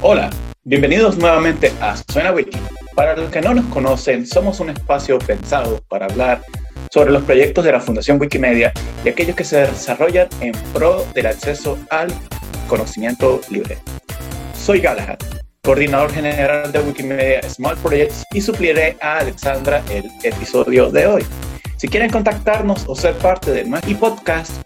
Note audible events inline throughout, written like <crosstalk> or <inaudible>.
Hola, bienvenidos nuevamente a Suena Wiki. Para los que no nos conocen, somos un espacio pensado para hablar sobre los proyectos de la Fundación Wikimedia y aquellos que se desarrollan en pro del acceso al conocimiento libre. Soy Galahad, coordinador general de Wikimedia Small Projects y supliré a Alexandra el episodio de hoy. Si quieren contactarnos o ser parte de nuestro podcast,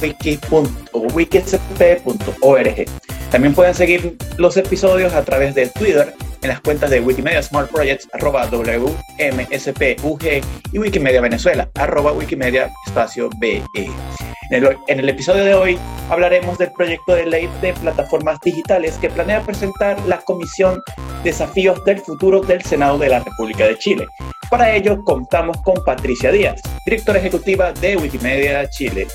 wiki.wikisp.org. También pueden seguir los episodios a través de Twitter en las cuentas de Wikimedia Small Projects, arroba WMSPUG y Wikimedia Venezuela, arroba Wikimedia espacio BE. En el, en el, episodio de hoy hablaremos del proyecto de ley de plataformas digitales que planea presentar la Comisión Desafíos del Futuro del Senado de la República de Chile. Para ello contamos con Patricia Díaz, directora ejecutiva de Wikimedia Chile.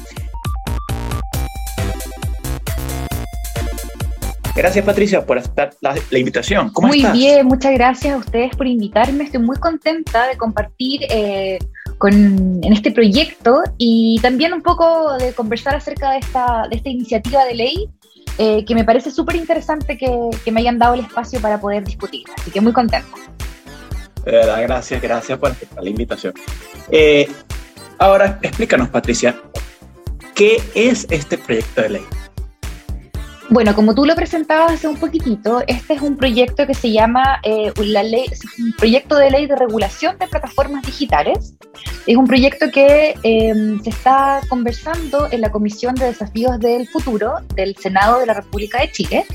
Gracias Patricia por aceptar la, invitación. ¿Cómo muy bien, muchas gracias a ustedes por invitarme. Estoy muy contenta de compartir eh, con, en este proyecto y también un poco de conversar acerca de esta, de esta iniciativa de ley eh, que me parece súper interesante que, que, me hayan dado el espacio para poder discutirla. Así que muy contenta. De verdad, gracias, gracias por la invitación. Eh, ahora, explícanos, Patricia, ¿qué es este proyecto de ley? Bueno, como tú lo presentabas hace un poquitito, este es un proyecto que se llama eh, la ley, un proyecto de ley de regulación de plataformas digitales. Es un proyecto que em, se está conversando en la Comisión de Desafíos del Futuro del Senado de la República de Chile.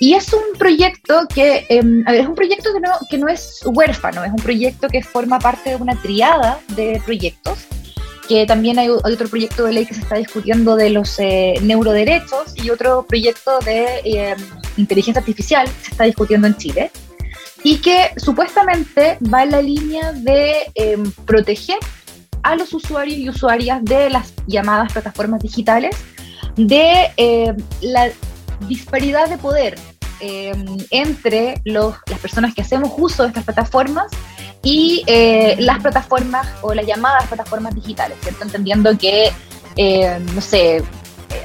Y es un proyecto que, em, a ver, es un proyecto que no, que no es huérfano, es un proyecto que forma parte de una triada de proyectos que también hay, otro proyecto de ley que se está discutiendo de los eh, neuroderechos y otro proyecto de eh, inteligencia artificial que se está discutiendo en Chile y que supuestamente va en la línea de em, proteger a los usuarios y usuarias de las llamadas plataformas digitales de la disparidad de poder em, entre las personas que hacemos uso de estas plataformas y eh, las plataformas o las llamadas plataformas digitales. Entendiendo que, eh, no sé,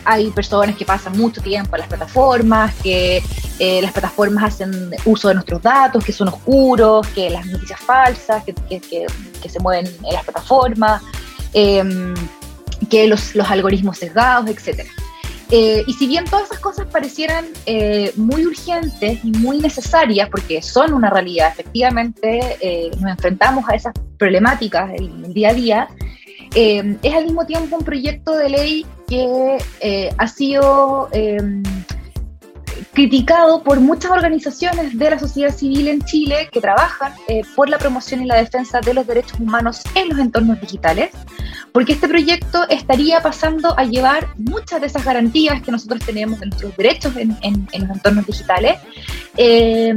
hay personas que pasan mucho tiempo en las plataformas, que eh, las plataformas hacen uso de nuestros datos, que son oscuros, que las noticias falsas, que, se mueven en las plataformas, em, que los, los algoritmos sesgados, etcétera. Eh, y si bien todas esas cosas parecieran eh, muy urgentes y muy necesarias, porque son una realidad, efectivamente eh, nos enfrentamos a esas problemáticas en el día a día, es al mismo tiempo un proyecto de ley que ha sido criticado por muchas organizaciones de la sociedad civil en Chile que trabajan eh, por la promoción y la defensa de los derechos humanos en los entornos digitales, porque este proyecto estaría pasando a llevar muchas de esas garantías que nosotros tenemos de nuestros derechos en, los entornos digitales. Eh,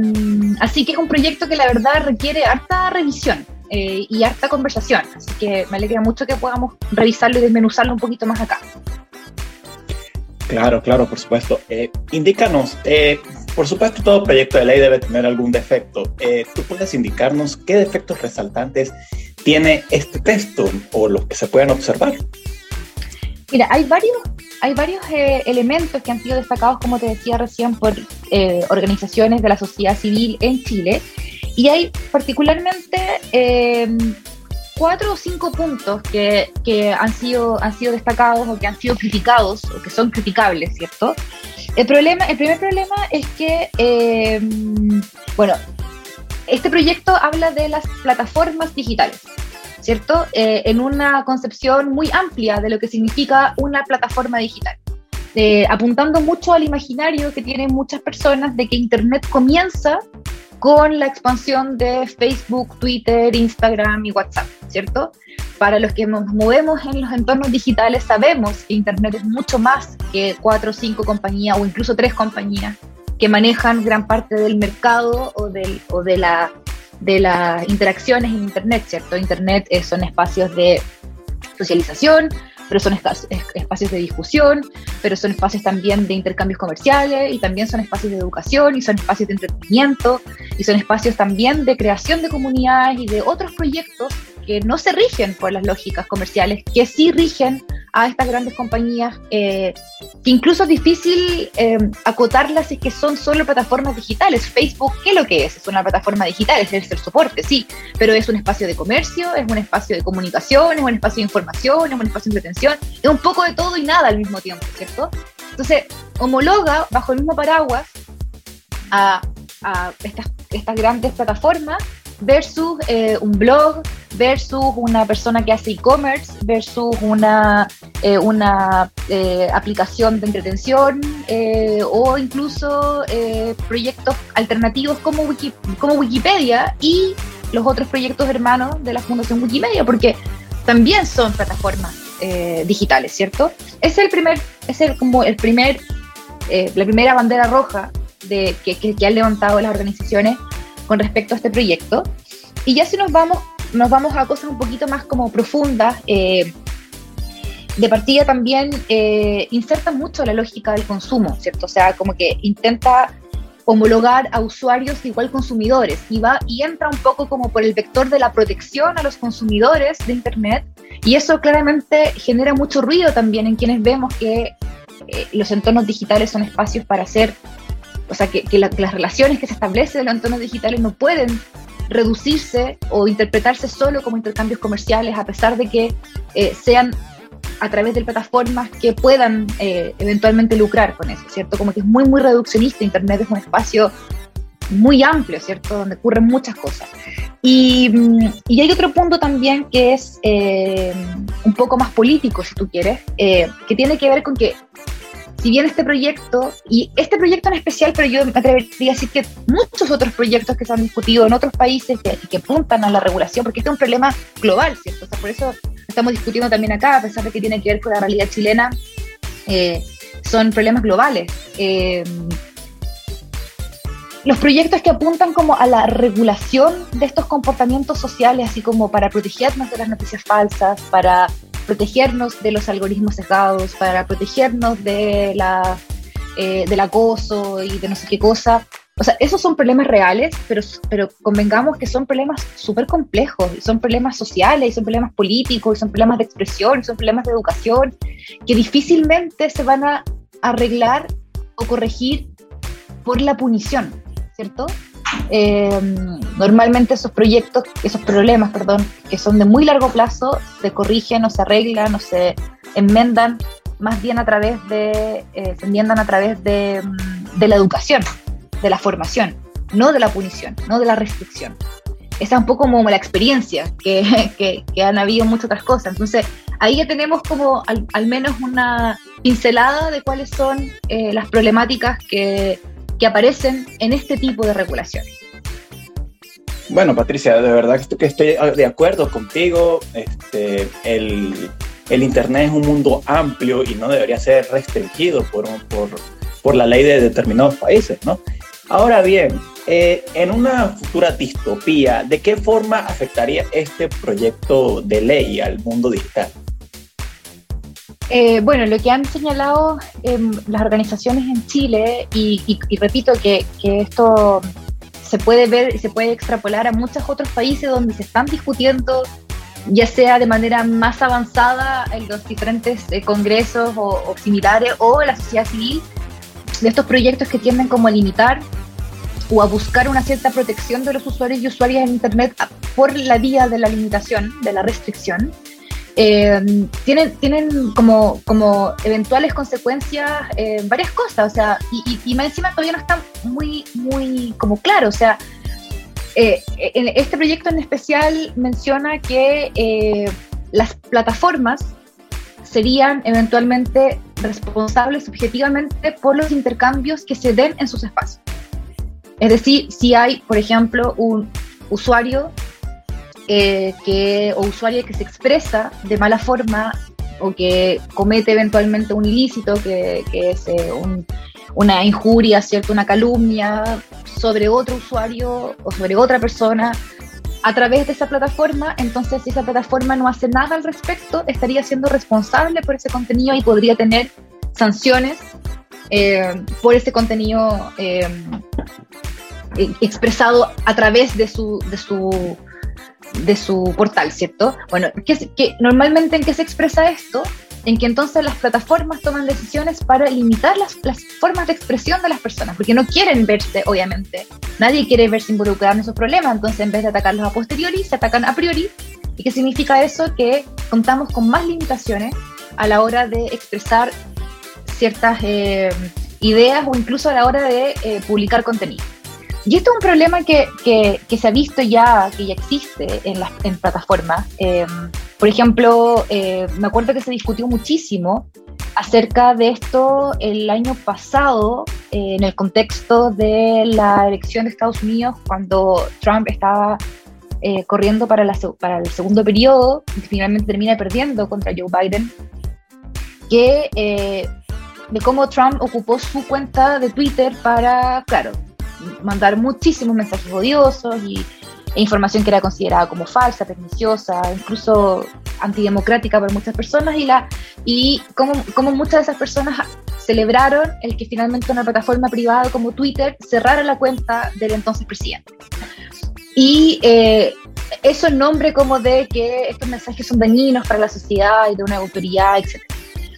así que es un proyecto que la verdad requiere harta revisión. Eh, y harta conversación, así que me alegra mucho que podamos revisarlo y desmenuzarlo un poquito más acá. Claro, claro, por supuesto. Eh, indícanos, por supuesto todo proyecto de ley debe tener algún defecto. ¿Tú puedes indicarnos qué defectos resaltantes tiene este texto o los que se pueden observar? Mira, hay varios, hay varios elementos que han sido destacados, como te decía recién, por organizaciones de la sociedad civil en Chile. Y hay particularmente cuatro o cinco puntos que, que, han, sido, han sido destacados o que han sido criticados o que son criticables, ¿cierto? El, problema, el primer problema es que, eh, bueno, este proyecto habla de las plataformas digitales, ¿cierto? Eh, en una concepción muy amplia de lo que significa una plataforma digital. Eh, apuntando mucho al imaginario que tienen muchas personas de que Internet comienza con la expansión de Facebook, Twitter, Instagram y WhatsApp, ¿cierto? Para los que nos movemos en los entornos digitales sabemos que Internet es mucho más que cuatro o cinco compañías o incluso tres compañías que manejan gran parte del mercado o, del, o de, la, de las interacciones en Internet, ¿cierto? Internet son espacios de socialización, pero son espacios de discusión, pero son espacios también de intercambios comerciales y también son espacios de educación y son espacios de entretenimiento y son espacios también de creación de comunidades y de otros proyectos que no se rigen por las lógicas comerciales, que sí rigen a estas grandes compañías, eh, que incluso es difícil eh, acotarlas es que son solo plataformas digitales. Facebook, ¿qué es lo que es? Es una plataforma digital, es el soporte, sí, pero es un espacio de comercio, es un espacio de comunicación, es un espacio de información, es un espacio de entretención, es un poco de todo y nada al mismo tiempo, ¿cierto? Entonces, homologa bajo el mismo paraguas a, a estas, estas grandes plataformas versus eh, un blog, versus una persona que hace e-commerce, versus una, eh, una eh, aplicación de entretención o incluso proyectos alternativos como, Wiki, como Wikipedia y los otros proyectos hermanos de la Fundación Wikimedia, porque también son plataformas digitales, ¿cierto? Es el primer, es el, como el primer, la primera bandera roja de, que, que, que han levantado las organizaciones con respecto a este proyecto. Y ya si nos vamos, nos vamos a cosas un poquito más como profundas, eh, de partida también eh, inserta mucho la lógica del consumo, ¿cierto? O sea, como que intenta homologar a usuarios igual consumidores y va y entra un poco como por el vector de la protección a los consumidores de internet y eso claramente genera mucho ruido también en quienes vemos que eh, los entornos digitales son espacios para hacer o sea, que, las relaciones que se establecen en los entornos digitales no pueden reducirse o interpretarse solo como intercambios comerciales, a pesar de que eh, sean a través de plataformas que puedan eh, eventualmente lucrar con eso, ¿cierto? Como que es muy, muy reduccionista. Internet es un espacio muy amplio, ¿cierto? Donde ocurren muchas cosas. Y, mm, hay otro punto también que es eh, un poco más político, si tú quieres, que tiene que ver con que si bien este proyecto, y este proyecto en especial, pero yo me atrevería a decir que muchos otros proyectos que se han discutido en otros países que, apuntan a la regulación, porque este es un problema global, ¿cierto? O sea, por eso estamos discutiendo también acá, a pesar de que tiene que ver con la realidad chilena, eh, son problemas globales. Eh, los proyectos que apuntan como a la regulación de estos comportamientos sociales, así como para protegernos de las noticias falsas, para protegernos de los algoritmos sesgados, para protegernos de la, eh, del acoso y de no sé qué cosa. O sea, esos son problemas reales, pero, pero convengamos que son problemas súper complejos, son problemas sociales, son problemas políticos, son problemas de expresión, son problemas de educación, que difícilmente se van a arreglar o corregir por la punición, ¿cierto? Eh, normalmente esos proyectos, esos problemas, perdón, que son de muy largo plazo, se corrigen o se arreglan o se enmendan más bien a través de, eh, se enmiendan a través de, mm, de, la educación, de la formación, no de la punición, no de la restricción. Esa es un poco como la experiencia que, <laughs> que, que han habido muchas otras cosas. Entonces, ahí ya tenemos como al, al menos una pincelada de cuáles son eh, las problemáticas que, que aparecen en este tipo de regulaciones. Bueno, Patricia, de verdad que estoy de acuerdo contigo. Este, el, Internet es un mundo amplio y no debería ser restringido por, por, por la ley de determinados países, ¿no? Ahora bien, eh, en una futura distopía, ¿de qué forma afectaría este proyecto de ley al mundo digital? Eh, bueno, lo que han señalado em, las organizaciones en Chile, y, repito que, esto se puede ver y se puede extrapolar a muchos otros países donde se están discutiendo, ya sea de manera más avanzada en los diferentes eh, congresos o, similares, o la sociedad civil, de estos proyectos que tienden como a limitar o a buscar una cierta protección de los usuarios y usuarias en Internet por la vía de la limitación, de la restricción. Eh, tienen, tienen como, como eventuales consecuencias eh, varias cosas, o sea, y, y, más encima todavía no está muy, muy como claro, o sea, eh, este proyecto en especial menciona que las plataformas serían eventualmente responsables objetivamente por los intercambios que se den en sus espacios. Es decir, si hay, por ejemplo, un usuario eh, que, o usuario que se expresa de mala forma o que comete eventualmente un ilícito, que, es eh, una injuria, ¿cierto? una calumnia sobre otro usuario o sobre otra persona a través de esa plataforma, entonces si esa plataforma no hace nada al respecto, estaría siendo responsable por ese contenido y podría tener sanciones eh, por ese contenido expresado a través de su, de su de su portal, ¿cierto? Bueno, que, normalmente en qué se expresa esto, en que entonces las plataformas toman decisiones para limitar las, las, formas de expresión de las personas, porque no quieren verse, obviamente. Nadie quiere verse involucrado en esos problemas, entonces en vez de atacarlos a posteriori, se atacan a priori. ¿Y qué significa eso? Que contamos con más limitaciones a la hora de expresar ciertas eh, ideas o incluso a la hora de eh, publicar contenido. Y esto es un problema que, que, se ha visto ya, que ya existe en las en plataformas. Em, por ejemplo, eh, me acuerdo que se discutió muchísimo acerca de esto el año pasado, en el contexto de la elección de Estados Unidos, cuando Trump estaba corriendo para, la, para el segundo periodo y finalmente termina perdiendo contra Joe Biden, que de cómo Trump ocupó su cuenta de Twitter para, claro, mandar muchísimos mensajes odiosos y, e información que era considerada como falsa, perniciosa, incluso antidemocrática para muchas personas y, la, y cómo, cómo muchas de esas personas celebraron el que finalmente una plataforma privada como Twitter cerrara la cuenta del entonces presidente. Y eh, eso en nombre como de que estos mensajes son dañinos para la sociedad y de una autoridad, etc.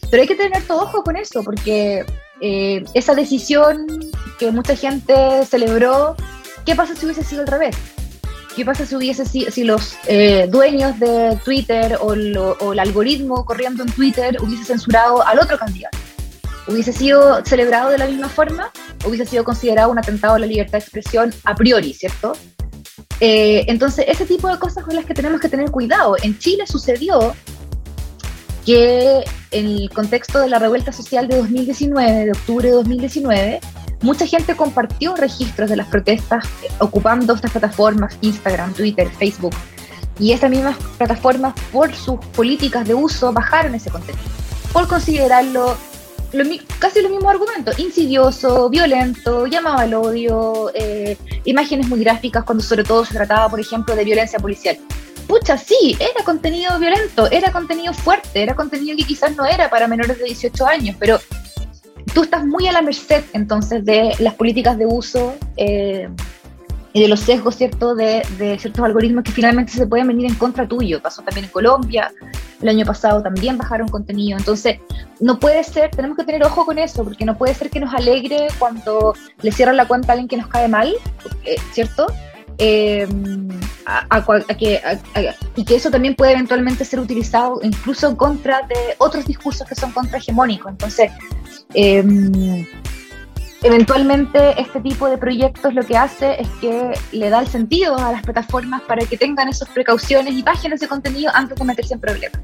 Pero hay que tener todo ojo con eso, porque eh, esa decisión que mucha gente celebró, ¿qué pasa si hubiese sido al revés? ¿Qué pasa si hubiese si los eh, dueños de Twitter o, o, el algoritmo corriendo en Twitter hubiese censurado al otro candidato? ¿Hubiese sido celebrado de la misma forma? ¿Hubiese sido considerado un atentado a la libertad de expresión a priori, cierto? Eh, entonces, ese tipo de cosas con las que tenemos que tener cuidado. En Chile sucedió que en el contexto de la revuelta social de 2019, de octubre de 2019, mucha gente compartió registros de las protestas ocupando estas plataformas, Instagram, Twitter, Facebook. Y estas mismas plataformas, por sus políticas de uso, bajaron ese contenido, por considerarlo casi los mismos argumentos, insidioso, violento, llamaba al odio, eh, imágenes muy gráficas cuando sobre todo se trataba, por ejemplo, de violencia policial pucha, sí, era contenido violento, era contenido fuerte, era contenido que quizás no era para menores de 18 años, pero tú estás muy a la merced entonces de las políticas de uso eh, y de los sesgos, ¿cierto?, de, de, ciertos algoritmos que finalmente se pueden venir en contra tuyo. Pasó también en Colombia, el año pasado también bajaron contenido. Entonces, no puede ser, tenemos que tener ojo con eso, porque no puede ser que nos alegre cuando le cierran la cuenta a alguien que nos cae mal, ¿cierto? Eh, a, que, y que eso también puede eventualmente ser utilizado incluso en contra de otros discursos que son contrahegemónicos. Entonces, em, eventualmente este tipo de proyectos lo que hace es que le da el sentido a las plataformas para que tengan esas precauciones y páginas de contenido antes de meterse en problemas.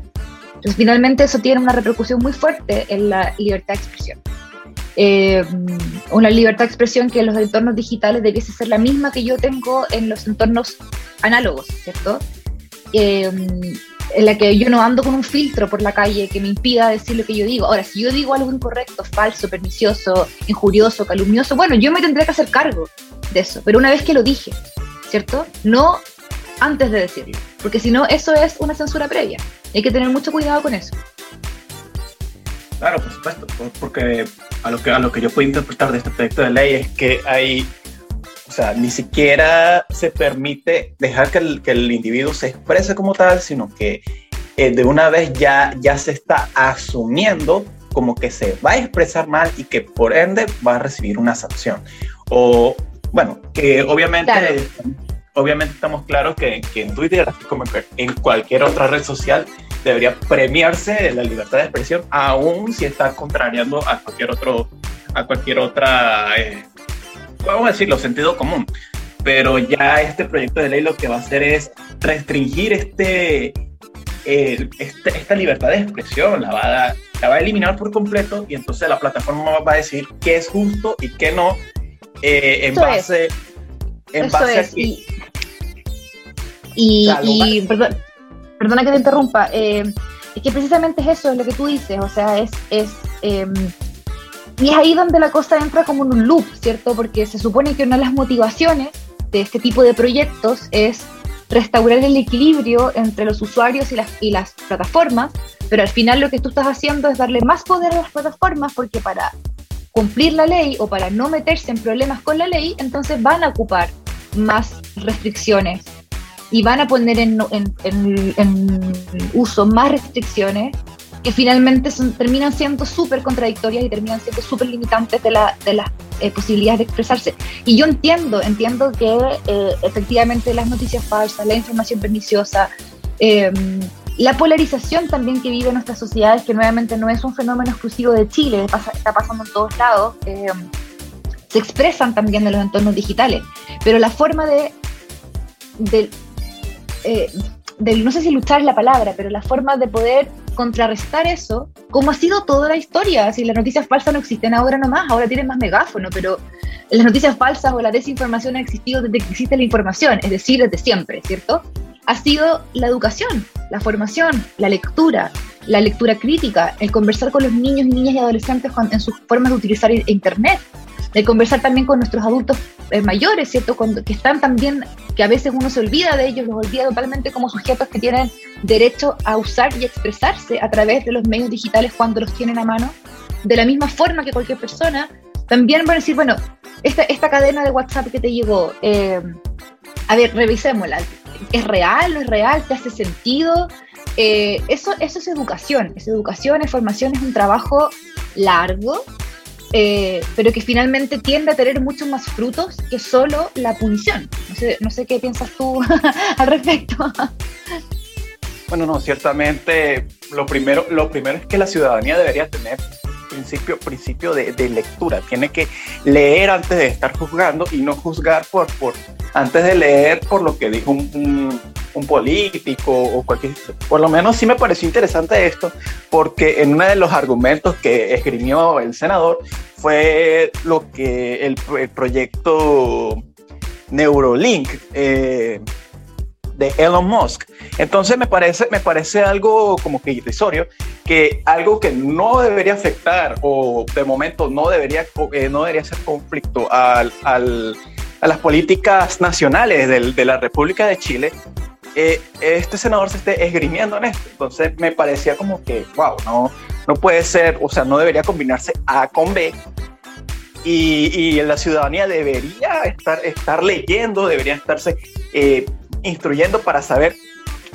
Entonces, finalmente eso tiene una repercusión muy fuerte en la libertad de expresión. Eh, una libertad de expresión que en los entornos digitales debiese ser la misma que yo tengo en los entornos análogos, ¿cierto? Eh, en la que yo no ando con un filtro por la calle que me impida decir lo que yo digo. Ahora, si yo digo algo incorrecto, falso, pernicioso, injurioso, calumnioso, bueno, yo me tendré que hacer cargo de eso, pero una vez que lo dije, ¿cierto? No antes de decirlo, porque si no, eso es una censura previa. Hay que tener mucho cuidado con eso. Claro, por supuesto, porque a lo que, a lo que yo puedo interpretar de este proyecto de ley es que hay, o sea, ni siquiera se permite dejar que el, que el individuo se exprese como tal, sino que eh, de una vez ya, ya se está asumiendo como que se va a expresar mal y que por ende va a recibir una sanción. O, bueno, que obviamente, obviamente estamos claros que, que en Twitter, así como en cualquier otra red social, debería premiarse la libertad de expresión, aun si está contrariando a cualquier otro, a cualquier otra, eh, vamos a decirlo, sentido común. Pero ya este proyecto de ley lo que va a hacer es restringir este, este esta libertad de expresión, la va, a, la va a eliminar por completo y entonces la plataforma va a decir qué es justo y qué no eh, en base, en base a Y, y, perdón, perdona que te interrumpa, eh, es que precisamente es eso, es lo que tú dices, o sea, es, es em, y es ahí donde la cosa entra como en un loop, ¿cierto? Porque se supone que una de las motivaciones de este tipo de proyectos es restaurar el equilibrio entre los usuarios y las, y las plataformas, pero al final lo que tú estás haciendo es darle más poder a las plataformas porque para cumplir la ley o para no meterse en problemas con la ley, entonces van a ocupar más restricciones y van a poner en, uso más restricciones que finalmente terminan siendo súper contradictorias y terminan siendo súper limitantes de, la, de las eh, posibilidades de expresarse. Y yo entiendo, entiendo que eh, efectivamente las noticias falsas, la información perniciosa, em, la polarización también que vive nuestras sociedades, que nuevamente no es un fenómeno exclusivo de Chile, está pasando en todos lados, em, se expresan también en los entornos digitales. Pero la forma de, de eh, no sé si luchar es la palabra, pero la forma de poder contrarrestar eso, como ha sido toda la historia. Si las noticias falsas no existen ahora nomás, ahora tienen más megáfono, pero las noticias falsas o la desinformación ha existido desde que existe la información, es decir, desde siempre, ¿cierto? Ha sido la educación, la formación, la lectura, la lectura crítica, el conversar con los niños, niñas y adolescentes en sus formas de utilizar Internet, de conversar también con nuestros adultos eh, mayores, ¿cierto? que están también, que a veces uno se olvida de ellos, los olvida totalmente como sujetos que tienen derecho a usar y expresarse a través de los medios digitales cuando los tienen a mano, de la misma forma que cualquier persona, también van a decir, bueno, esta, esta cadena de WhatsApp que te llegó, eh, a ver, revisémosla, ¿es real? ¿No es real? ¿Te hace sentido? Eh, eso, eso es educación, es educación, es formación, es un trabajo largo, eh, pero que finalmente tiende a tener muchos más frutos que solo la punición. No sé, no sé qué piensas tú <laughs> al respecto. Bueno, no, ciertamente lo primero, lo primero es que la ciudadanía debería tener principio, principio de, lectura. Tiene que leer antes de estar juzgando y no juzgar por, por antes de leer por lo que dijo un, un político o cualquier... Por lo menos sí me pareció interesante esto, porque en uno de los argumentos que esgrimió el senador fue lo que el, proyecto Neurolink eh, de Elon Musk. Entonces me parece, me parece algo como que irrisorio, que algo que no debería afectar o de momento no debería, eh, no debería ser conflicto al, al, a las políticas nacionales del, de la República de Chile, eh, este senador se esté esgrimiendo en esto. Entonces me parecía como que, wow, no, no puede ser, o sea, no debería combinarse A con B. Y, y la ciudadanía debería estar, estar leyendo, debería estarse eh, instruyendo para saber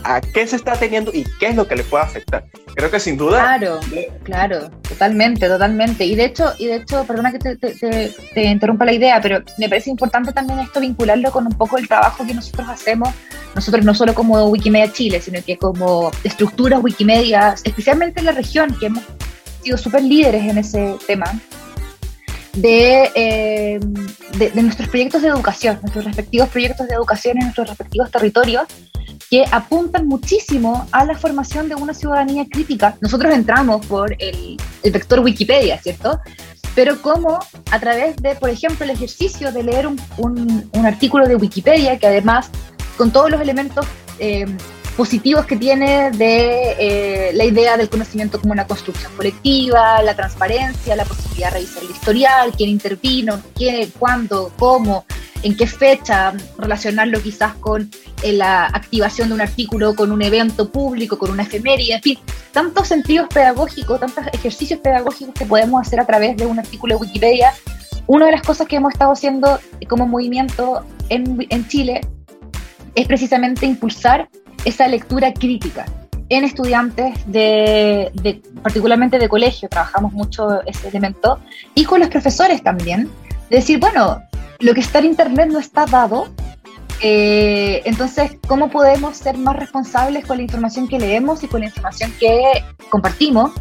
a qué se está teniendo y qué es lo que le puede afectar. Creo que sin duda. Claro, claro, totalmente, totalmente. Y de hecho, y de hecho, perdona que te, te, interrumpa la idea, pero me parece importante también esto vincularlo con un poco el trabajo que nosotros hacemos, nosotros no solo como Wikimedia Chile, sino que como estructuras Wikimedia, especialmente en la región, que hemos sido súper líderes en ese tema. De, eh, de, de, nuestros proyectos de educación, nuestros respectivos proyectos de educación en nuestros respectivos territorios, que apuntan muchísimo a la formación de una ciudadanía crítica. Nosotros entramos por el, vector Wikipedia, ¿cierto? Pero como a través de, por ejemplo, el ejercicio de leer un, un, artículo de Wikipedia, que además, con todos los elementos eh, positivos que tiene de eh, la idea del conocimiento como una construcción colectiva, la transparencia, la posibilidad de revisar el historial, quién intervino, quién, cuándo, cómo, en qué fecha, relacionarlo quizás con eh, la activación de un artículo, con un evento público, con una efeméride, en fin, tantos sentidos pedagógicos, tantos ejercicios pedagógicos que podemos hacer a través de un artículo de Wikipedia. Una de las cosas que hemos estado haciendo como movimiento en, en Chile es precisamente impulsar esa lectura crítica en estudiantes de, de, particularmente de colegio, trabajamos mucho ese elemento, y con los profesores también, decir, bueno, lo que está en Internet no está dado. Eh, entonces, ¿cómo podemos ser más responsables con la información que leemos y con la información que compartimos?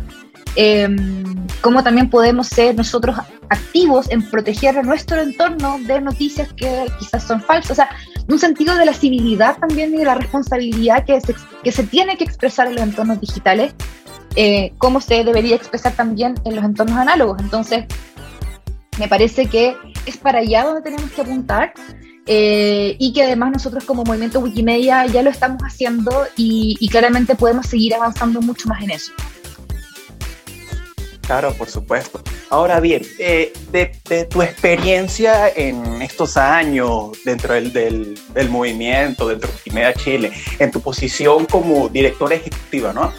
Em, ¿Cómo también podemos ser nosotros activos en proteger nuestro entorno de noticias que quizás son falsas? O sea, un sentido de la civilidad también y de la responsabilidad que se, que se tiene que expresar en los entornos digitales, eh, cómo se debería expresar también en los entornos análogos. Entonces, me parece que es para allá donde tenemos que apuntar eh, y que además nosotros como movimiento Wikimedia ya lo estamos haciendo y, claramente podemos seguir avanzando mucho más en eso. Claro, por supuesto. Ahora bien, eh, de, tu experiencia en estos años dentro del, del, del, movimiento, dentro de Wikimedia Chile, en tu posición como directora ejecutiva, ¿no?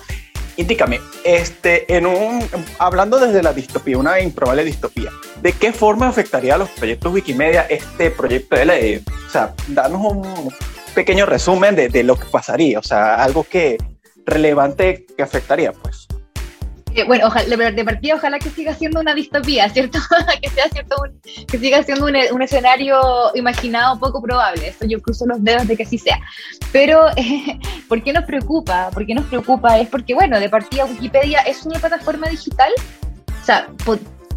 Indícame, este, en un, hablando desde la distopía, una improbable distopía, ¿de qué forma afectaría a los proyectos Wikimedia este proyecto de ley? O sea, danos un pequeño resumen de, de, lo que pasaría, o sea, algo que relevante que afectaría, pues. Bueno, ojalá, de partida ojalá que siga siendo una distopía, ¿cierto? <laughs> que sea cierto que siga siendo un, un, escenario imaginado poco probable. Eso yo cruzo los dedos de que así sea. Pero, eh, <laughs> ¿por qué nos preocupa? ¿Por qué nos preocupa? Es porque, bueno, de partida Wikipedia es una plataforma digital. O sea,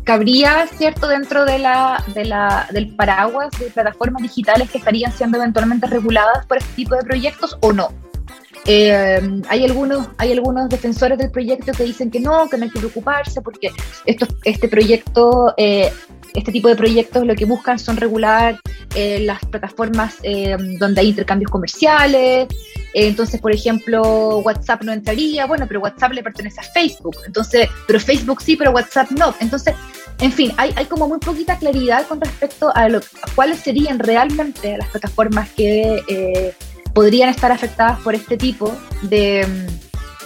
cabría, ¿cierto?, dentro de la, de la, del paraguas de plataformas digitales que estarían siendo eventualmente reguladas por este tipo de proyectos o no. Eh, hay, algunos, hay algunos defensores del proyecto que dicen que no, que no hay que preocuparse porque esto, este proyecto, eh, este tipo de proyectos lo que buscan son regular eh, las plataformas donde hay intercambios comerciales. entonces, por ejemplo, WhatsApp no entraría, bueno, pero WhatsApp le pertenece a Facebook. Entonces, pero Facebook sí, pero WhatsApp no. Entonces, en fin, hay, hay como muy poquita claridad con respecto a, lo, cuáles serían realmente las plataformas que podrían estar afectadas por este tipo de,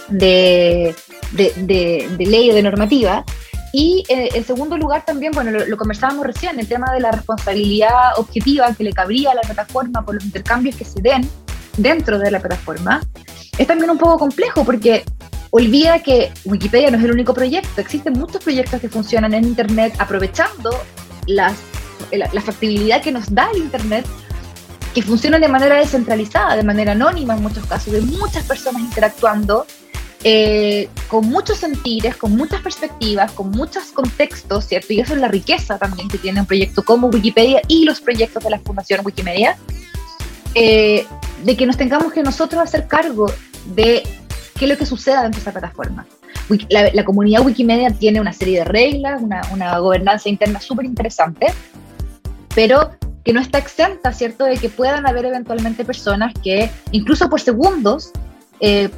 de, de, ley o de normativa. Y eh, en segundo lugar también, bueno, lo, conversábamos recién, el tema de la responsabilidad objetiva que le cabría a la plataforma por los intercambios que se den dentro de la plataforma, es también un poco complejo porque olvida que Wikipedia no es el único proyecto, existen muchos proyectos que funcionan en Internet aprovechando las, la, la factibilidad que nos da el Internet que funcionan de manera descentralizada, de manera anónima en muchos casos, de muchas personas interactuando, eh, con muchos sentires, con muchas perspectivas, con muchos contextos, ¿cierto? Y eso es la riqueza también que tiene un proyecto como Wikipedia y los proyectos de la Fundación Wikimedia, eh, de que nos tengamos que nosotros hacer cargo de qué es lo que suceda dentro de esa plataforma. La, la comunidad Wikimedia tiene una serie de reglas, una, una gobernanza interna súper interesante, pero que no está exenta, ¿cierto?, de que puedan haber eventualmente personas que, incluso por segundos, eh,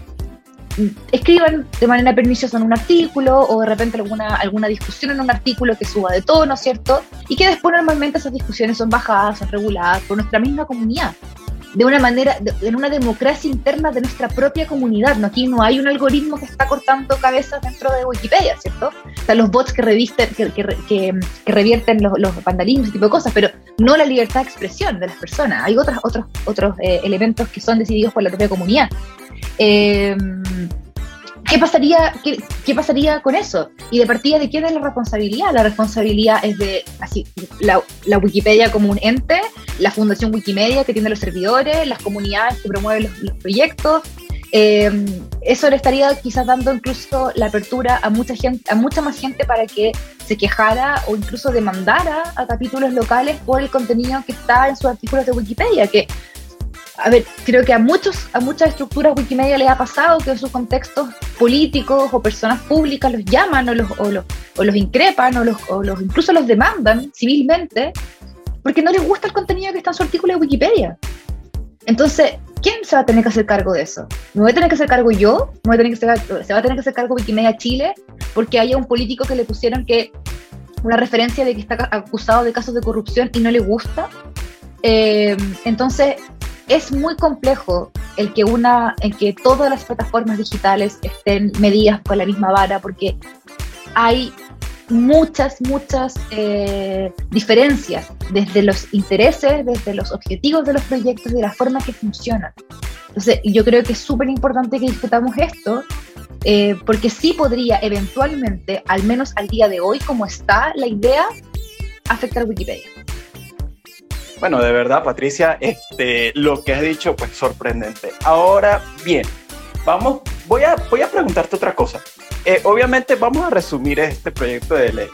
escriban de manera perniciosa en un artículo o de repente alguna, alguna discusión en un artículo que suba de tono, ¿cierto? Y que después normalmente esas discusiones son bajadas, son reguladas por nuestra misma comunidad de una manera, en una democracia interna de nuestra propia comunidad. ¿no? Aquí no hay un algoritmo que está cortando cabezas dentro de Wikipedia, ¿cierto? O sea, los bots que, revisten, que, que, que, revierten los, los vandalismos, ese tipo de cosas, pero no la libertad de expresión de las personas. Hay otros, otros, otros eh, elementos que son decididos por la propia comunidad. Eh, ¿Qué pasaría, qué, qué, pasaría con eso? Y de partida, ¿de quién es la responsabilidad? La responsabilidad es de así, la, la, Wikipedia como un ente, la Fundación Wikimedia que tiene los servidores, las comunidades que promueven los, proyectos. Eh, eso le estaría quizás dando incluso la apertura a mucha gente, a mucha más gente para que se quejara o incluso demandara a capítulos locales por el contenido que está en sus artículos de Wikipedia, que a ver, creo que a muchos, a muchas estructuras Wikimedia les ha pasado que en sus contextos políticos o personas públicas los llaman o los, o los, increpan o los, o los incluso los demandan civilmente porque no les gusta el contenido que está en su artículo de Wikipedia. Entonces, ¿quién se va a tener que hacer cargo de eso? ¿Me voy a tener que hacer cargo yo? ¿Me voy a tener que hacer, ¿Se va a tener que hacer cargo Wikimedia Chile? Porque haya un político que le pusieron que una referencia de que está acusado de casos de corrupción y no le gusta. Eh, entonces, es muy complejo el que una, el que todas las plataformas digitales estén medidas con la misma vara, porque hay muchas, muchas eh, diferencias desde los intereses, desde los objetivos de los proyectos, de la forma que funcionan. Entonces, yo creo que es súper importante que discutamos esto, eh, porque sí podría eventualmente, al menos al día de hoy, como está la idea, afectar Wikipedia. Bueno, de verdad, Patricia, este, lo que has dicho, pues sorprendente. Ahora bien, vamos, voy a, voy a preguntarte otra cosa. Eh, obviamente vamos a resumir este proyecto de ley.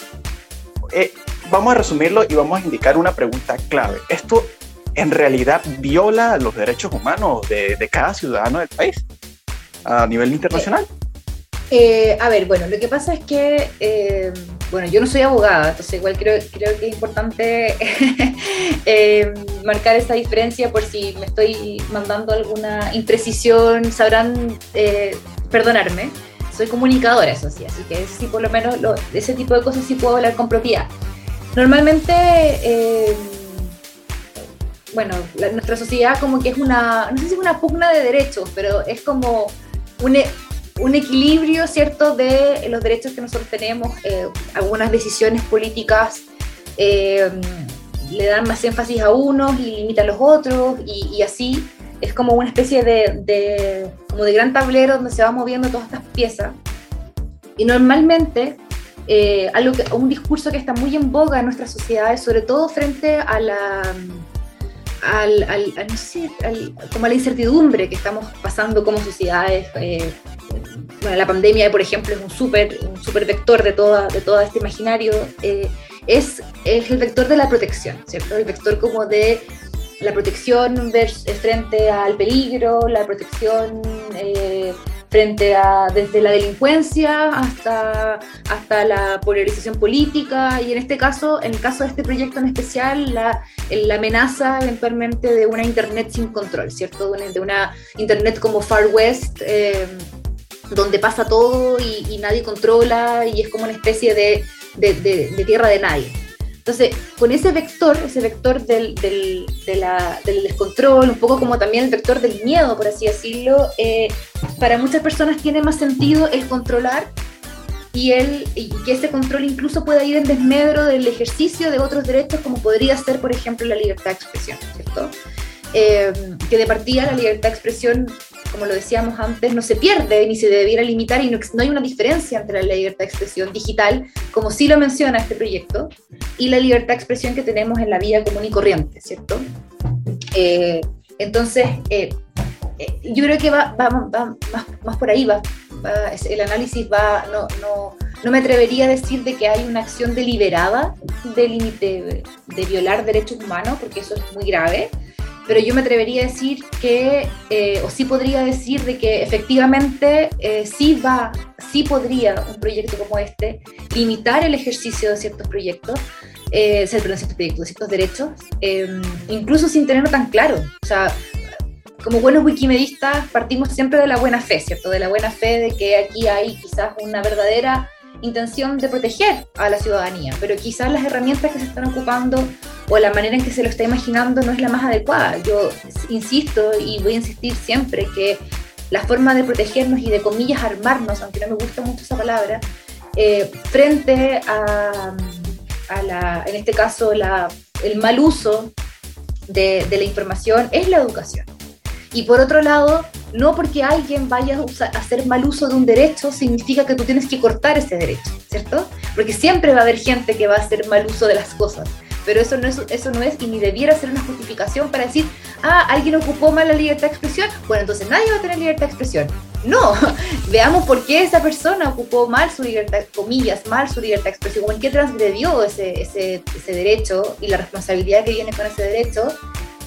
Eh, vamos a resumirlo y vamos a indicar una pregunta clave. ¿Esto en realidad viola los derechos humanos de, cada ciudadano del país a nivel internacional? Eh, a ver, bueno, lo que pasa es que, bueno, yo no soy abogada, entonces igual creo, creo que es importante <laughs> eh, marcar esa diferencia por si me estoy mandando alguna imprecisión, sabrán eh, perdonarme. Soy comunicadora, eso sí, así que sí, por lo menos ese tipo de cosas sí puedo hablar con propiedad. Normalmente, eh, bueno, nuestra sociedad como que es una, no sé si es una pugna de derechos, pero es como un un equilibrio, ¿cierto?, de los derechos que nosotros tenemos. Eh, algunas decisiones políticas eh, le dan más énfasis a unos y limitan a los otros, y, y, así. es como una especie de, como de gran tablero donde se va moviendo todas estas piezas. Y normalmente, eh, algo que, un discurso que está muy en boga en nuestras sociedades, sobre todo frente a la, al, no sé, como a la incertidumbre que estamos pasando como sociedades. Eh, bueno, la pandemia, por ejemplo, es un súper un super vector de, toda, de todo este imaginario. Eh, es, es, el vector de la protección, ¿cierto? El vector como de la protección frente al peligro, la protección eh, frente a desde la delincuencia hasta, hasta la polarización política y en este caso, en el caso de este proyecto en especial, la, la amenaza eventualmente de una Internet sin control, ¿cierto? De una Internet como Far West. Eh, donde pasa todo y, nadie controla y es como una especie de, de, de tierra de nadie. Entonces, con ese vector, ese vector del, del, del, descontrol, un poco como también el vector del miedo, por así decirlo, eh, para muchas personas tiene más sentido el controlar y, el, y que ese control incluso pueda ir en desmedro del ejercicio de otros derechos, como podría ser, por ejemplo, la libertad de expresión, ¿cierto? Eh, que de partida la libertad de expresión como lo decíamos antes, no se pierde ni se debiera limitar y no, hay una diferencia entre la libertad de expresión digital, como sí lo menciona este proyecto, y la libertad de expresión que tenemos en la vida común y corriente, ¿cierto? Eh, entonces, eh, eh, yo creo que va, más, por ahí, va, el análisis va, no, no, no, me atrevería a decir de que hay una acción deliberada de, de, de violar derechos humanos, porque eso es muy grave, pero yo me atrevería a decir que, eh, o sí podría decir de que efectivamente eh, sí va, sí podría un proyecto como este limitar el ejercicio de ciertos proyectos, eh, perdón, ciertos proyectos, de ciertos derechos, em, incluso sin tenerlo tan claro. O sea, como buenos wikimedistas partimos siempre de la buena fe, ¿cierto? De la buena fe de que aquí hay quizás una verdadera intención de proteger a la ciudadanía, pero quizás las herramientas que se están ocupando o la manera en que se lo está imaginando no es la más adecuada. Yo insisto y voy a insistir siempre que la forma de protegernos y de comillas armarnos, aunque no me gusta mucho esa palabra, eh, frente a, la, en este caso, la, el mal uso de, de la información es la educación. Y por otro lado, no porque alguien vaya a, hacer mal uso de un derecho significa que tú tienes que cortar ese derecho, ¿cierto? Porque siempre va a haber gente que va a hacer mal uso de las cosas. Pero eso no es, eso no es y ni debiera ser una justificación para decir, ah, alguien ocupó mal la libertad de expresión, bueno, entonces nadie va a tener libertad de expresión. No, <laughs> veamos por qué esa persona ocupó mal su libertad, comillas, mal su libertad de expresión, en qué transgredió ese, ese, ese derecho y la responsabilidad que viene con ese derecho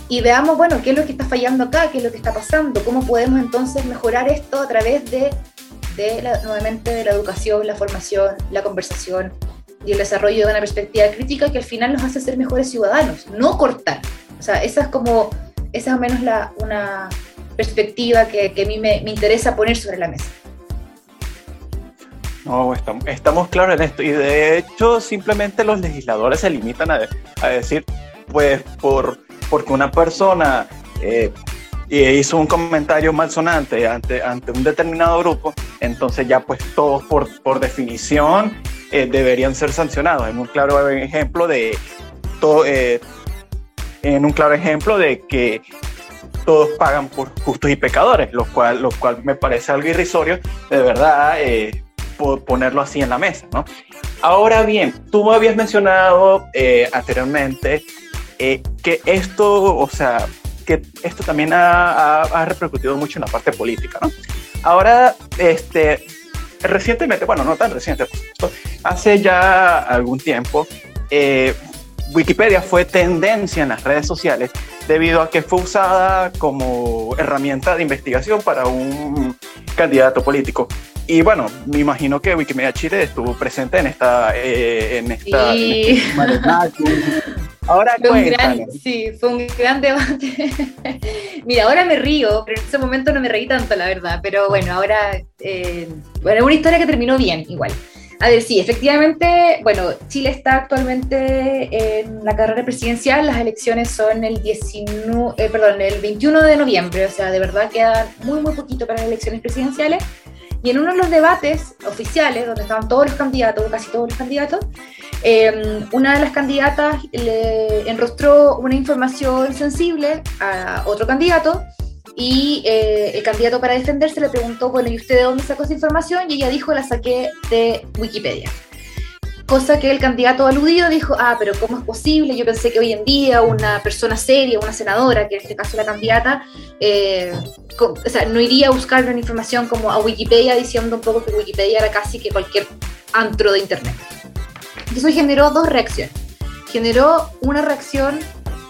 y veamos, bueno, qué es lo que está fallando acá, qué es lo que está pasando, cómo podemos entonces mejorar esto a través de, de la, nuevamente, de la educación, la formación, la conversación y el desarrollo de una perspectiva crítica que al final nos hace ser mejores ciudadanos, no cortar. O sea, esa es como, esa es al menos la, una perspectiva que, que a mí me, me, interesa poner sobre la mesa. No, estamos, estamos claros en esto y de hecho simplemente los legisladores se limitan a, a decir, pues por porque una persona eh, hizo un comentario malsonante ante, ante un determinado grupo, entonces ya pues todos por, por definición eh, deberían ser sancionados. En un claro ejemplo de todo, eh, en un claro ejemplo de que todos pagan por justos y pecadores, lo cual, cual me parece algo irrisorio, de verdad, ponerlo así en la mesa, ¿no? Ahora bien, tú habías mencionado anteriormente eh, que esto, o sea, que esto también ha, repercutido mucho en la parte política, ¿no? Ahora, este, recientemente, bueno, no tan reciente, hace ya algún tiempo, eh, Wikipedia fue tendencia en las redes sociales debido a que fue usada como herramienta de investigación para un candidato político. Y bueno, me imagino que Wikimedia Chile estuvo presente en esta, eh, en esta, Ahora fue un gran, Sí, fue un gran debate. <laughs> Mira, ahora me río, pero en ese momento no me reí tanto, la verdad. Pero bueno, ahora, eh, bueno, una historia que terminó bien, igual. A ver, sí, efectivamente, bueno, Chile está actualmente en la carrera presidencial, las elecciones son el 19, eh, perdón, el 21 de noviembre, o sea, de verdad queda muy, muy poquito para las elecciones presidenciales. Y en uno de los debates oficiales, donde estaban todos los candidatos, casi todos los candidatos, eh, una de las candidatas le enrostró una información sensible a otro candidato y eh, el candidato para defenderse le preguntó, bueno, ¿y usted de dónde sacó esa información? Y ella dijo, la saqué de Wikipedia. Cosa que el candidato aludido dijo, ah, pero ¿cómo es posible? Yo pensé que hoy en día una persona seria, una senadora, que en este caso la candidata, eh, o sea, no iría a buscar una información como a Wikipedia diciendo un poco que Wikipedia era casi que cualquier antro de Internet. Eso generó dos reacciones. Generó una reacción,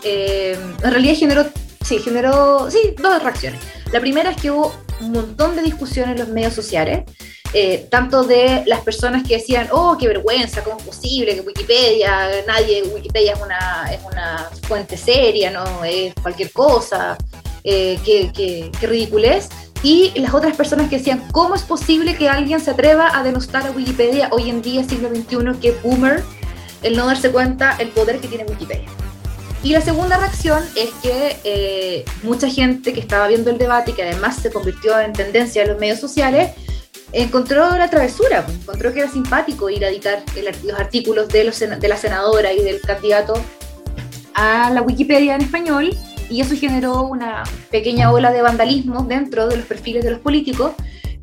eh, en realidad generó Sí, generó, sí, dos reacciones. La primera es que hubo un montón de discusiones en los medios sociales, eh, tanto de las personas que decían, oh, qué vergüenza, ¿cómo es posible que Wikipedia, nadie, Wikipedia es una, es una fuente seria, no es cualquier cosa, eh, qué, qué, qué ridiculez? Y las otras personas que decían, ¿cómo es posible que alguien se atreva a denostar a Wikipedia hoy en día, siglo XXI, que boomer, el no darse cuenta el poder que tiene Wikipedia? Y la segunda reacción es que eh, mucha gente que estaba viendo el debate y que además se convirtió en tendencia en los medios sociales, encontró la travesura, pues, encontró que era simpático ir a editar los artículos de, la senadora y del candidato a la Wikipedia en español y eso generó una pequeña ola de vandalismo dentro de los perfiles de los políticos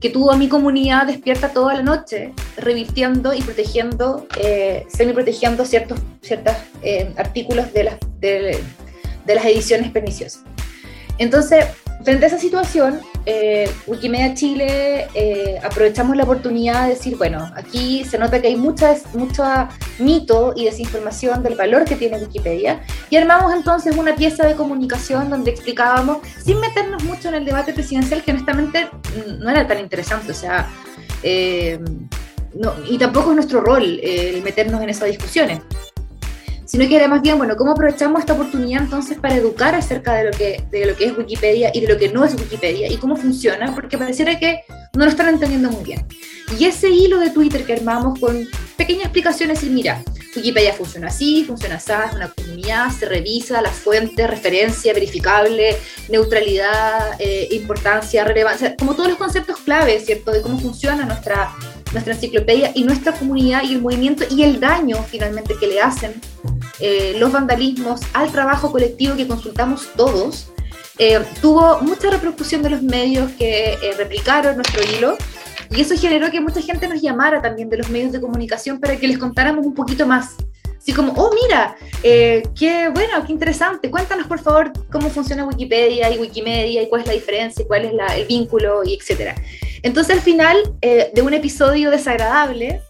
que tuvo a mi comunidad despierta toda la noche, revirtiendo y protegiendo, eh, semi-protegiendo ciertos ciertos, eh, artículos de las, de las ediciones perniciosas. Entonces, frente a esa situación, eh, Wikimedia Chile eh, aprovechamos la oportunidad de decir, bueno, aquí se nota que hay mucha, mucho mito y desinformación del valor que tiene Wikipedia y armamos entonces una pieza de comunicación donde explicábamos, sin meternos mucho en el debate presidencial, que honestamente no era tan interesante, o sea, eh, no, y tampoco es nuestro rol el meternos en esas discusiones sino que era más bien, bueno, ¿cómo aprovechamos esta oportunidad entonces para educar acerca de lo que, de lo que es Wikipedia y de lo que no es Wikipedia y cómo funciona? Porque pareciera que no lo están entendiendo muy bien. Y ese hilo de Twitter que armamos con pequeñas explicaciones y mira, Wikipedia funciona así, funciona así, es una comunidad, se revisa la fuente, referencia, verificable, neutralidad, eh, importancia, relevancia, como todos los conceptos claves, ¿cierto? De cómo funciona nuestra, nuestra enciclopedia y nuestra comunidad y el movimiento y el daño finalmente que le hacen eh, los vandalismos al trabajo colectivo que consultamos todos, eh, tuvo mucha repercusión de los medios que eh, replicaron nuestro hilo y eso generó que mucha gente nos llamara también de los medios de comunicación para que les contáramos un poquito más. Así como, oh, mira, qué bueno, qué interesante, cuéntanos por favor cómo funciona Wikipedia y Wikimedia y cuál es la diferencia y cuál es el vínculo y etcétera. Entonces al final de un episodio desagradable,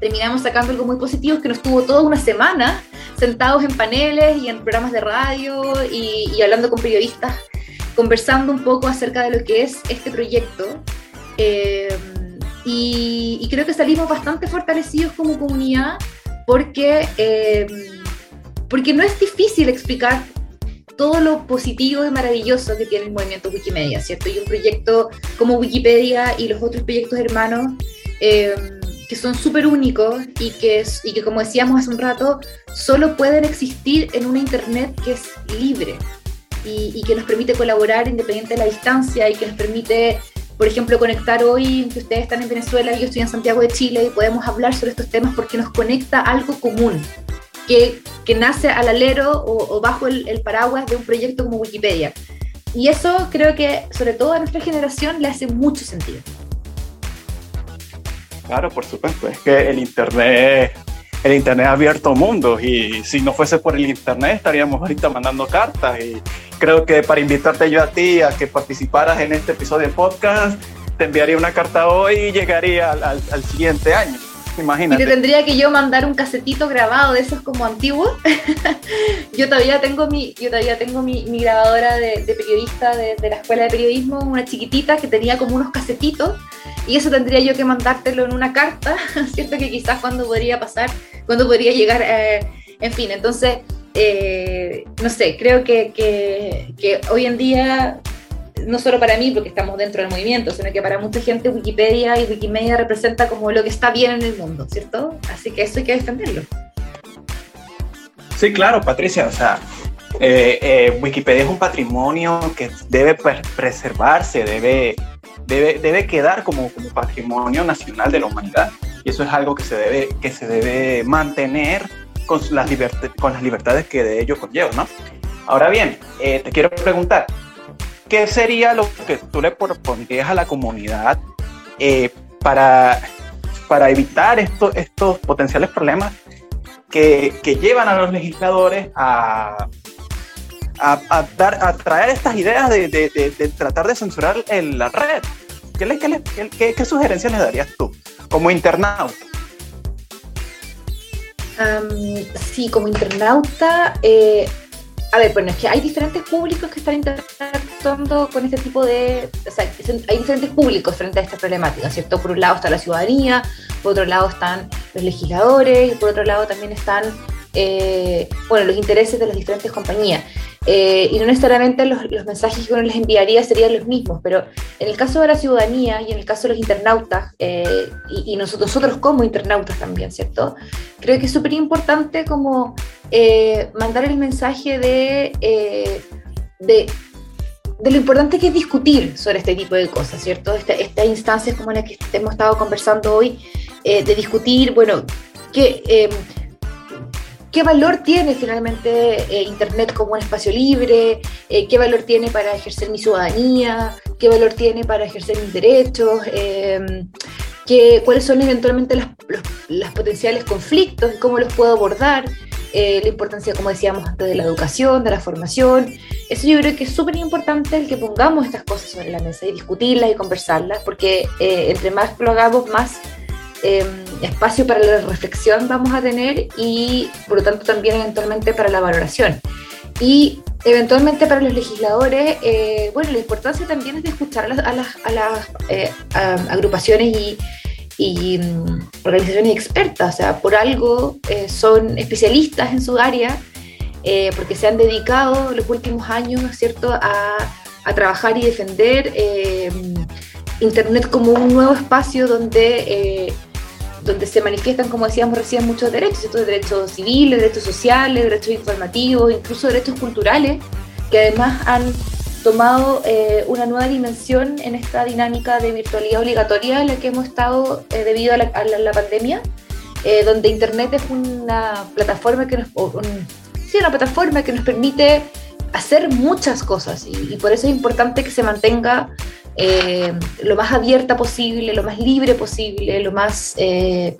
terminamos sacando algo muy positivo que nos tuvo toda una semana sentados en paneles y en programas de radio y, hablando con periodistas, conversando un poco acerca de lo que es este proyecto. Eh, y, creo que salimos bastante fortalecidos como comunidad porque, eh, porque no es difícil explicar todo lo positivo y maravilloso que tiene el movimiento Wikimedia, ¿cierto? Y un proyecto como Wikipedia y los otros proyectos hermanos eh, que son súper únicos y que, y que, como decíamos hace un rato, solo pueden existir en una Internet que es libre y, que nos permite colaborar independiente de la distancia y que nos permite, por ejemplo, conectar hoy, que ustedes están en Venezuela y yo estoy en Santiago de Chile y podemos hablar sobre estos temas porque nos conecta algo común. Que, que nace al alero o, bajo el, el paraguas de un proyecto como Wikipedia. Y eso creo que, sobre todo a nuestra generación, le hace mucho sentido. Claro, por supuesto. Es que el Internet, el Internet ha abierto mundos y si no fuese por el Internet estaríamos ahorita mandando cartas y creo que para invitarte yo a ti a que participaras en este episodio de podcast, te enviaría una carta hoy y llegaría al, siguiente año. Imagínate. Y te tendría que yo mandar un casetito grabado de esos como antiguos. <laughs> yo todavía tengo mi, yo todavía tengo mi, grabadora de, periodista de, de, la escuela de periodismo, una chiquitita que tenía como unos casetitos y eso tendría yo que mandártelo en una carta, <laughs> ¿cierto? Que quizás cuando podría pasar, cuando podría llegar, eh, en fin, entonces, eh, no sé, creo que, que, hoy en día, no solo para mí, porque estamos dentro del movimiento, sino que para mucha gente Wikipedia y Wikimedia representa como lo que está bien en el mundo, ¿cierto? Así que eso hay que defenderlo. Sí, claro, Patricia, o sea, eh, Wikipedia es un patrimonio que debe preservarse, debe debe, debe quedar como, como, patrimonio nacional de la humanidad. Y eso es algo que se debe, que se debe mantener con las, con las libertades que de ello conlleva, ¿no? Ahora bien, eh, te quiero preguntar, ¿qué sería lo que tú le propondrías a la comunidad eh, para, para evitar esto, estos potenciales problemas que, que, llevan a los legisladores a, a, dar, a traer estas ideas de, de, de, tratar de censurar la red? ¿Qué, qué, qué, le darías tú como internauta? sí, como internauta, eh, a ver, bueno, es que hay diferentes públicos que están interactuando con este tipo de... O sea, hay diferentes públicos frente a esta problemática, ¿cierto? Por un lado está la ciudadanía, por otro lado están los legisladores, y por otro lado también están, eh, bueno, los intereses de las diferentes compañías. Eh, y no necesariamente los, mensajes que uno les enviaría serían los mismos, pero en el caso de la ciudadanía y en el caso de los internautas, eh, y, nosotros, nosotros, como internautas también, ¿cierto? Creo que es súper importante como eh, mandar el mensaje de, de, de, lo importante que es discutir sobre este tipo de cosas, ¿cierto? Esta, estas instancias como la que hemos estado conversando hoy, de discutir, bueno, que qué valor tiene finalmente eh, Internet como un espacio libre, eh, qué valor tiene para ejercer mi ciudadanía, qué valor tiene para ejercer mis derechos, em, cuáles son eventualmente los, potenciales conflictos cómo los puedo abordar, eh, la importancia, como decíamos antes, de la educación, de la formación. Eso yo creo que es súper importante el que pongamos estas cosas sobre la mesa y discutirlas y conversarlas, porque entre más lo hagamos, más Em, espacio para la reflexión vamos a tener y por lo tanto también eventualmente para la valoración. Y eventualmente para los legisladores, eh, bueno, la importancia también es de escuchar a las, a las, eh, agrupaciones y, y mm, organizaciones expertas, o sea, por algo eh, son especialistas en su área, porque se han dedicado los últimos años, ¿cierto?, a, a trabajar y defender Internet como un nuevo espacio donde donde se manifiestan, como decíamos recién, muchos derechos, estos derechos civiles, derechos sociales, derechos informativos, incluso derechos culturales, que además han tomado eh, una nueva dimensión en esta dinámica de virtualidad obligatoria en la que hemos estado eh, debido a la, pandemia, eh, donde Internet es una plataforma que nos, sí, una plataforma que nos permite hacer muchas cosas y, y por eso es importante que se mantenga eh, lo más abierta posible, lo más libre posible, lo más eh,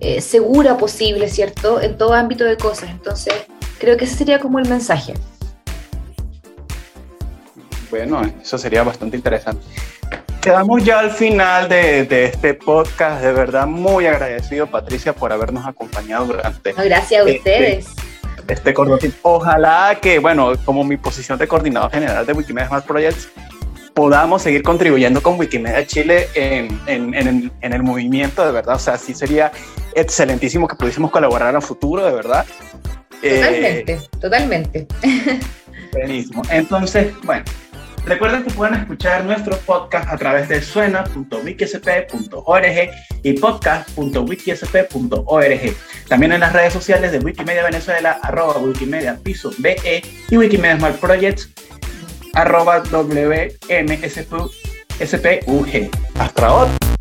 eh, segura posible, ¿cierto? En todo ámbito de cosas. Entonces, creo que ese sería como el mensaje. Bueno, eso sería bastante interesante. Quedamos ya al final de, de, este podcast. De verdad, muy agradecido, Patricia, por habernos acompañado durante. gracias a este ustedes. Este, este Ojalá que, bueno, como mi posición de coordinador general de Wikimedia Smart Projects, podamos seguir contribuyendo con Wikimedia Chile en, en, en, el, movimiento, de verdad. O sea, sí sería excelentísimo que pudiésemos colaborar a futuro, de verdad. Totalmente, eh, totalmente. <laughs> Buenísimo. Entonces, bueno, recuerden que pueden escuchar nuestro podcast a través de suena.wikisp.org y podcast.wikisp.org. También en las redes sociales de Wikimedia Venezuela, arroba Wikimedia Piso BE y Wikimedia Smart Projects arroba WMSPUG. Hasta otra.